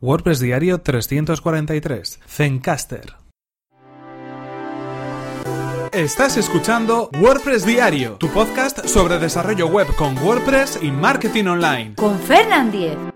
WordPress Diario 343. Zencaster. Estás escuchando WordPress Diario, tu podcast sobre desarrollo web con WordPress y marketing online. Con Fernand Diez.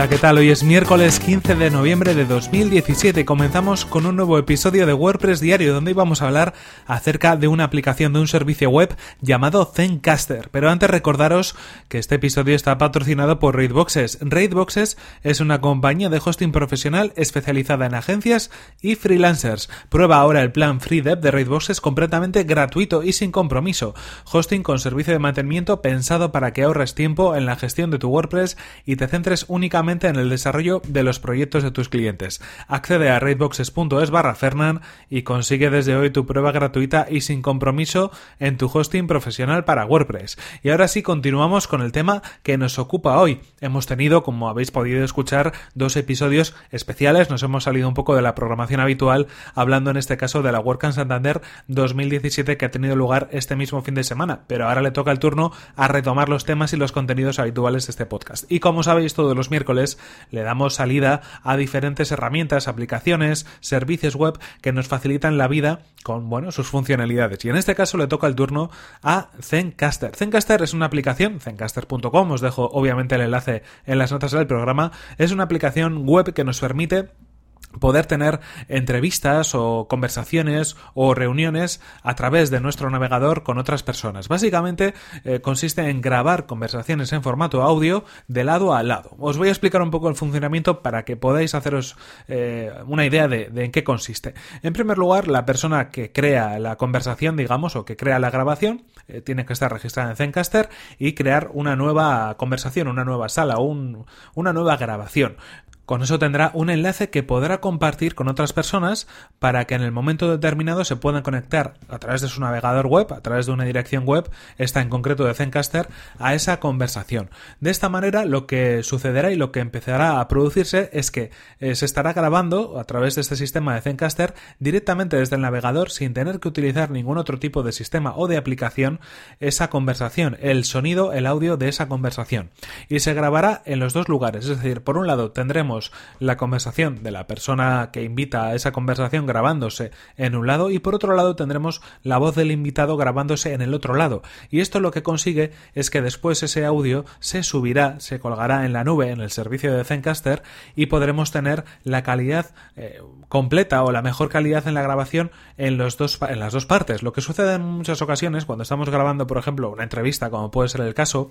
Hola, ¿qué tal? Hoy es miércoles 15 de noviembre de 2017 y comenzamos con un nuevo episodio de WordPress Diario donde íbamos a hablar acerca de una aplicación de un servicio web llamado Zencaster. Pero antes recordaros que este episodio está patrocinado por Raidboxes. Raidboxes es una compañía de hosting profesional especializada en agencias y freelancers. Prueba ahora el plan FreeDev de Raidboxes completamente gratuito y sin compromiso. Hosting con servicio de mantenimiento pensado para que ahorres tiempo en la gestión de tu WordPress y te centres únicamente en el desarrollo de los proyectos de tus clientes. Accede a raidboxes.es barra Fernan y consigue desde hoy tu prueba gratuita y sin compromiso en tu hosting profesional para WordPress. Y ahora sí continuamos con el tema que nos ocupa hoy. Hemos tenido, como habéis podido escuchar, dos episodios especiales. Nos hemos salido un poco de la programación habitual, hablando en este caso de la WordCamp Santander 2017 que ha tenido lugar este mismo fin de semana. Pero ahora le toca el turno a retomar los temas y los contenidos habituales de este podcast. Y como sabéis, todos los miércoles le damos salida a diferentes herramientas, aplicaciones, servicios web que nos facilitan la vida con bueno, sus funcionalidades. Y en este caso le toca el turno a Zencaster. Zencaster es una aplicación, zencaster.com, os dejo obviamente el enlace en las notas del programa, es una aplicación web que nos permite poder tener entrevistas o conversaciones o reuniones a través de nuestro navegador con otras personas. Básicamente eh, consiste en grabar conversaciones en formato audio de lado a lado. Os voy a explicar un poco el funcionamiento para que podáis haceros eh, una idea de, en qué consiste. En primer lugar, la persona que crea la conversación, digamos, o que crea la grabación, eh, tiene que estar registrada en Zencaster y crear una nueva conversación, una nueva sala, un, una nueva grabación. Con eso tendrá un enlace que podrá compartir con otras personas para que en el momento determinado se puedan conectar a través de su navegador web, a través de una dirección web, esta en concreto de Zencaster, a esa conversación. De esta manera lo que sucederá y lo que empezará a producirse es que eh, se estará grabando a través de este sistema de Zencaster directamente desde el navegador sin tener que utilizar ningún otro tipo de sistema o de aplicación esa conversación, el sonido, el audio de esa conversación. Y se grabará en los dos lugares, es decir, por un lado tendremos la conversación de la persona que invita a esa conversación grabándose en un lado y por otro lado tendremos la voz del invitado grabándose en el otro lado. Y esto lo que consigue es que después ese audio se subirá, se colgará en la nube en el servicio de Zencaster y podremos tener la calidad eh, completa o la mejor calidad en la grabación en, los dos, en las dos partes. Lo que sucede en muchas ocasiones cuando estamos grabando, por ejemplo, una entrevista, como puede ser el caso,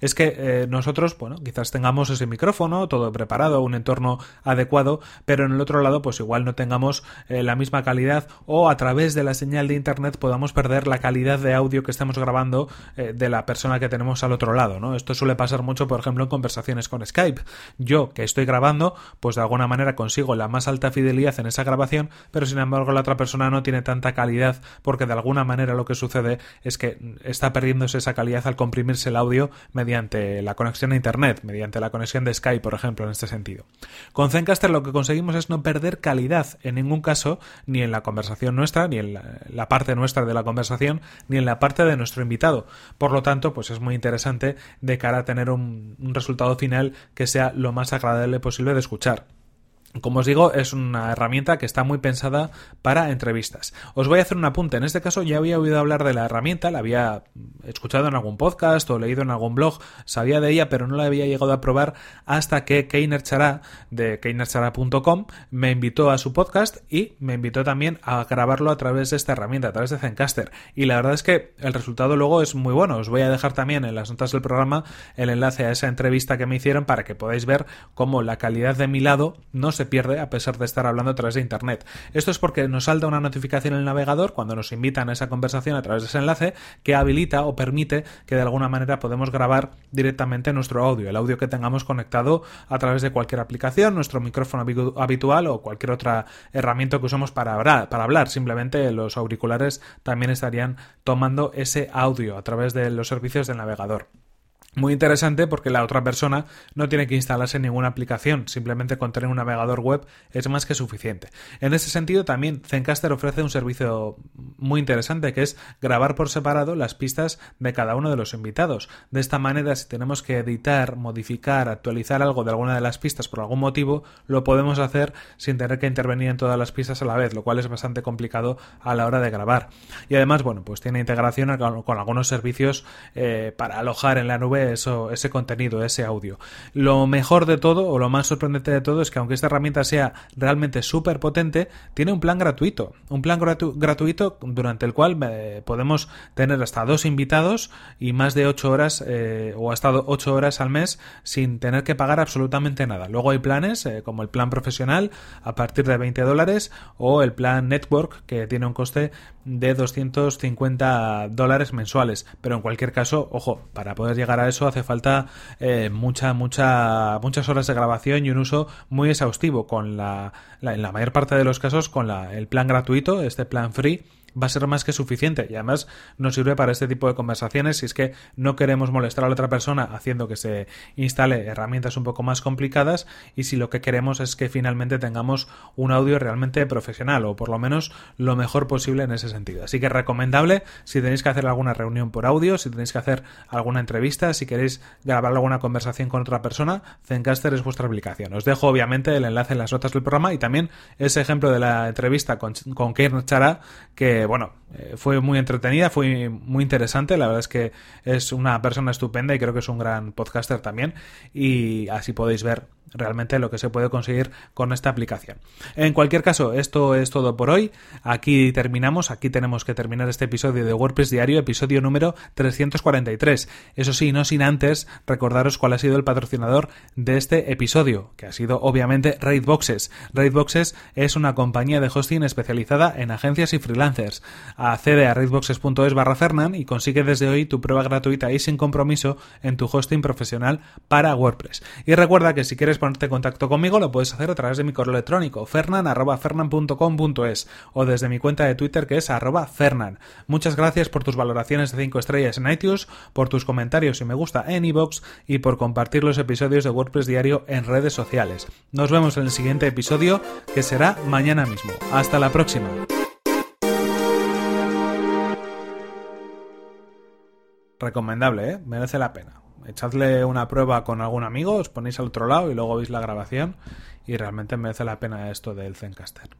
es que eh, nosotros, bueno, quizás tengamos ese micrófono todo preparado, un entorno adecuado, pero en el otro lado pues igual no tengamos eh, la misma calidad o a través de la señal de internet podamos perder la calidad de audio que estamos grabando eh, de la persona que tenemos al otro lado, ¿no? Esto suele pasar mucho, por ejemplo, en conversaciones con Skype. Yo que estoy grabando, pues de alguna manera consigo la más alta fidelidad en esa grabación, pero sin embargo la otra persona no tiene tanta calidad porque de alguna manera lo que sucede es que está perdiéndose esa calidad al comprimirse el audio mediante la conexión a internet, mediante la conexión de Skype, por ejemplo, en este sentido. Con Zencaster lo que conseguimos es no perder calidad en ningún caso, ni en la conversación nuestra, ni en la, parte nuestra de la conversación, ni en la parte de nuestro invitado. Por lo tanto, pues es muy interesante de cara a tener un resultado final que sea lo más agradable posible de escuchar. Como os digo, es una herramienta que está muy pensada para entrevistas. Os voy a hacer un apunte. En este caso ya había oído hablar de la herramienta, la había escuchado en algún podcast o leído en algún blog, sabía de ella, pero no la había llegado a probar hasta que Keiner Chará de keinerchara.com me invitó a su podcast y me invitó también a grabarlo a través de esta herramienta, a través de Zencaster. Y la verdad es que el resultado luego es muy bueno. Os voy a dejar también en las notas del programa el enlace a esa entrevista que me hicieron para que podáis ver cómo la calidad de mi lado no se pierde a pesar de estar hablando a través de Internet. Esto es porque nos salta una notificación en el navegador cuando nos invitan a esa conversación a través de ese enlace que habilita o permite que de alguna manera podemos grabar directamente nuestro audio, el audio que tengamos conectado a través de cualquier aplicación, nuestro micrófono habitual o cualquier otra herramienta que usamos para hablar, para hablar. Simplemente los auriculares también estarían tomando ese audio a través de los servicios del navegador. Muy interesante porque la otra persona no tiene que instalarse ninguna aplicación, simplemente con tener un navegador web es más que suficiente. En ese sentido también Zencaster ofrece un servicio muy interesante que es grabar por separado las pistas de cada uno de los invitados. De esta manera si tenemos que editar, modificar, actualizar algo de alguna de las pistas por algún motivo, lo podemos hacer sin tener que intervenir en todas las pistas a la vez, lo cual es bastante complicado a la hora de grabar. Y además, bueno, pues tiene integración con algunos servicios eh, para alojar en la nube ese contenido, ese audio. Lo mejor de todo, o lo más sorprendente de todo, es que aunque esta herramienta sea realmente súper potente, tiene un plan gratuito. Un plan gratuito durante el cual eh, podemos tener hasta dos invitados y más de 8 horas eh, o hasta 8 horas al mes sin tener que pagar absolutamente nada. Luego hay planes eh, como el plan profesional a partir de 20 dólares o el plan network que tiene un coste de 250 dólares mensuales. Pero en cualquier caso, ojo, para poder llegar a eso hace falta eh, mucha, mucha, muchas horas de grabación y un uso muy exhaustivo con la, en la mayor parte de los casos con la, el plan gratuito, este plan free va a ser más que suficiente y además nos sirve para este tipo de conversaciones si es que no queremos molestar a la otra persona haciendo que se instale herramientas un poco más complicadas y si lo que queremos es que finalmente tengamos un audio realmente profesional o por lo menos lo mejor posible en ese sentido. Así que recomendable si tenéis que hacer alguna reunión por audio, si tenéis que hacer alguna entrevista, si queréis grabar alguna conversación con otra persona, Zencaster es vuestra aplicación. Os dejo obviamente el enlace en las notas del programa y también ese ejemplo de la entrevista con, con Chara que bueno, eh, fue muy entretenida, fue muy interesante. La verdad es que es una persona estupenda y creo que es un gran podcaster también. Y así podéis ver realmente lo que se puede conseguir con esta aplicación. En cualquier caso, esto es todo por hoy. Aquí terminamos, aquí tenemos que terminar este episodio de WordPress Diario, episodio número 343. Eso sí, no sin antes recordaros cuál ha sido el patrocinador de este episodio, que ha sido obviamente Raidboxes. Raidboxes es una compañía de hosting especializada en agencias y freelancers. Accede a raidboxes.es barra Fernan y consigue desde hoy tu prueba gratuita y sin compromiso en tu hosting profesional para WordPress. Y recuerda que si quieres ponerte en contacto conmigo, lo puedes hacer a través de mi correo electrónico, fernan.fernan.com.es o desde mi cuenta de Twitter que es arroba fernan. Muchas gracias por tus valoraciones de 5 estrellas en iTunes, por tus comentarios y me gusta en iVoox y por compartir los episodios de WordPress Diario en redes sociales. Nos vemos en el siguiente episodio que será mañana mismo. Hasta la próxima. Recomendable, ¿eh? Merece la pena echadle una prueba con algún amigo, os ponéis al otro lado y luego veis la grabación y realmente merece la pena esto del Zencaster.